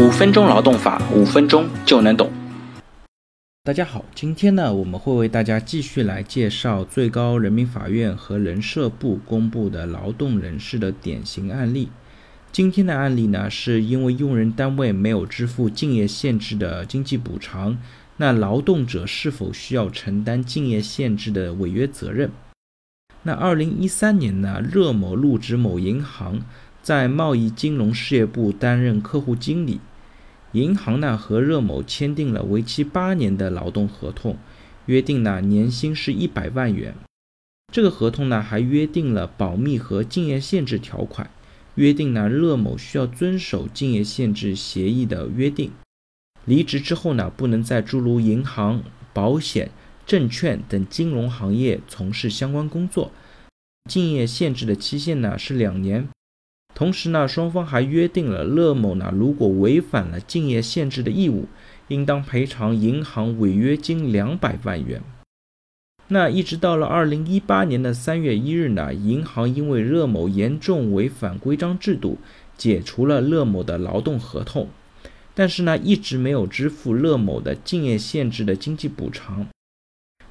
五分钟劳动法，五分钟就能懂。大家好，今天呢，我们会为大家继续来介绍最高人民法院和人社部公布的劳动人事的典型案例。今天的案例呢，是因为用人单位没有支付竞业限制的经济补偿，那劳动者是否需要承担竞业限制的违约责任？那二零一三年呢，热某入职某银行。在贸易金融事业部担任客户经理，银行呢和热某签订了为期八年的劳动合同，约定呢年薪是一百万元。这个合同呢还约定了保密和竞业限制条款，约定呢热某需要遵守竞业限制协议的约定，离职之后呢不能再诸如银行、保险、证券等金融行业从事相关工作。竞业限制的期限呢是两年。同时呢，双方还约定了，乐某呢如果违反了竞业限制的义务，应当赔偿银行违约金两百万元。那一直到了二零一八年的三月一日呢，银行因为乐某严重违反规章制度，解除了乐某的劳动合同，但是呢，一直没有支付乐某的竞业限制的经济补偿。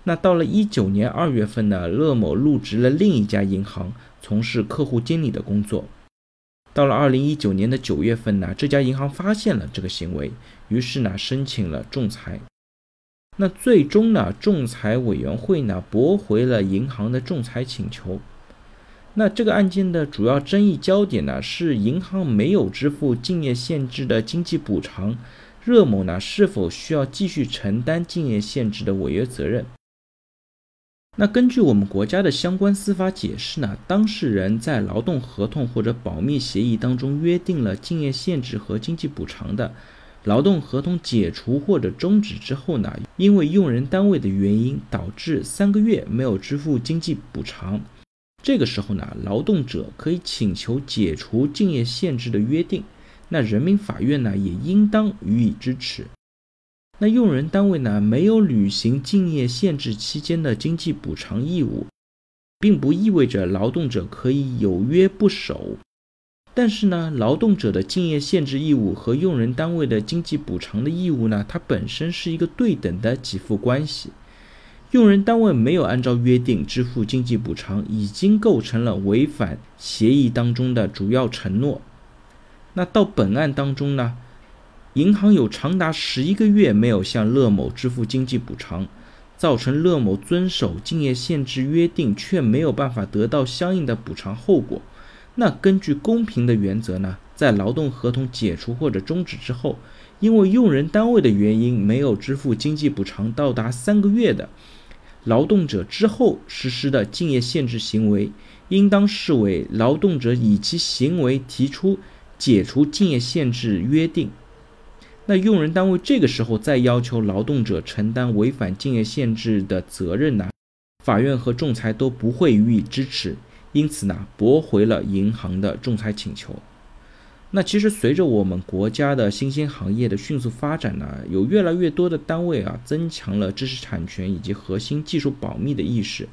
那到了一九年二月份呢，乐某入职了另一家银行，从事客户经理的工作。到了二零一九年的九月份呢，这家银行发现了这个行为，于是呢申请了仲裁。那最终呢，仲裁委员会呢驳回了银行的仲裁请求。那这个案件的主要争议焦点呢是银行没有支付竞业限制的经济补偿，热某呢是否需要继续承担竞业限制的违约责任？那根据我们国家的相关司法解释呢，当事人在劳动合同或者保密协议当中约定了竞业限制和经济补偿的，劳动合同解除或者终止之后呢，因为用人单位的原因导致三个月没有支付经济补偿，这个时候呢，劳动者可以请求解除竞业限制的约定，那人民法院呢也应当予以支持。那用人单位呢没有履行竞业限制期间的经济补偿义务，并不意味着劳动者可以有约不守。但是呢，劳动者的竞业限制义务和用人单位的经济补偿的义务呢，它本身是一个对等的给付关系。用人单位没有按照约定支付经济补偿，已经构成了违反协议当中的主要承诺。那到本案当中呢？银行有长达十一个月没有向乐某支付经济补偿，造成乐某遵守竞业限制约定却没有办法得到相应的补偿后果。那根据公平的原则呢，在劳动合同解除或者终止之后，因为用人单位的原因没有支付经济补偿到达三个月的劳动者之后实施的竞业限制行为，应当视为劳动者以其行为提出解除竞业限制约定。那用人单位这个时候再要求劳动者承担违反竞业限制的责任呢？法院和仲裁都不会予以支持，因此呢，驳回了银行的仲裁请求。那其实随着我们国家的新兴行业的迅速发展呢，有越来越多的单位啊，增强了知识产权以及核心技术保密的意识，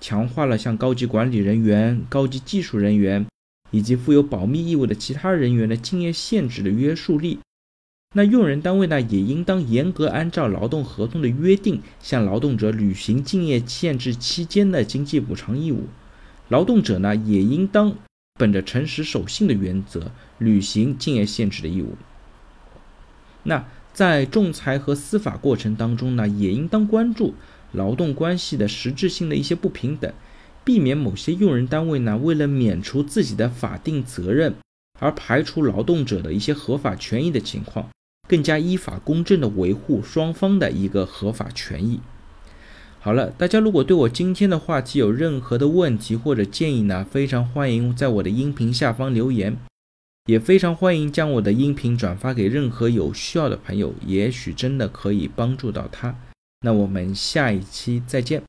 强化了像高级管理人员、高级技术人员以及负有保密义务的其他人员的竞业限制的约束力。那用人单位呢，也应当严格按照劳动合同的约定，向劳动者履行竞业限制期间的经济补偿义务。劳动者呢，也应当本着诚实守信的原则，履行竞业限制的义务。那在仲裁和司法过程当中呢，也应当关注劳动关系的实质性的一些不平等，避免某些用人单位呢，为了免除自己的法定责任，而排除劳动者的一些合法权益的情况。更加依法公正的维护双方的一个合法权益。好了，大家如果对我今天的话题有任何的问题或者建议呢，非常欢迎在我的音频下方留言，也非常欢迎将我的音频转发给任何有需要的朋友，也许真的可以帮助到他。那我们下一期再见。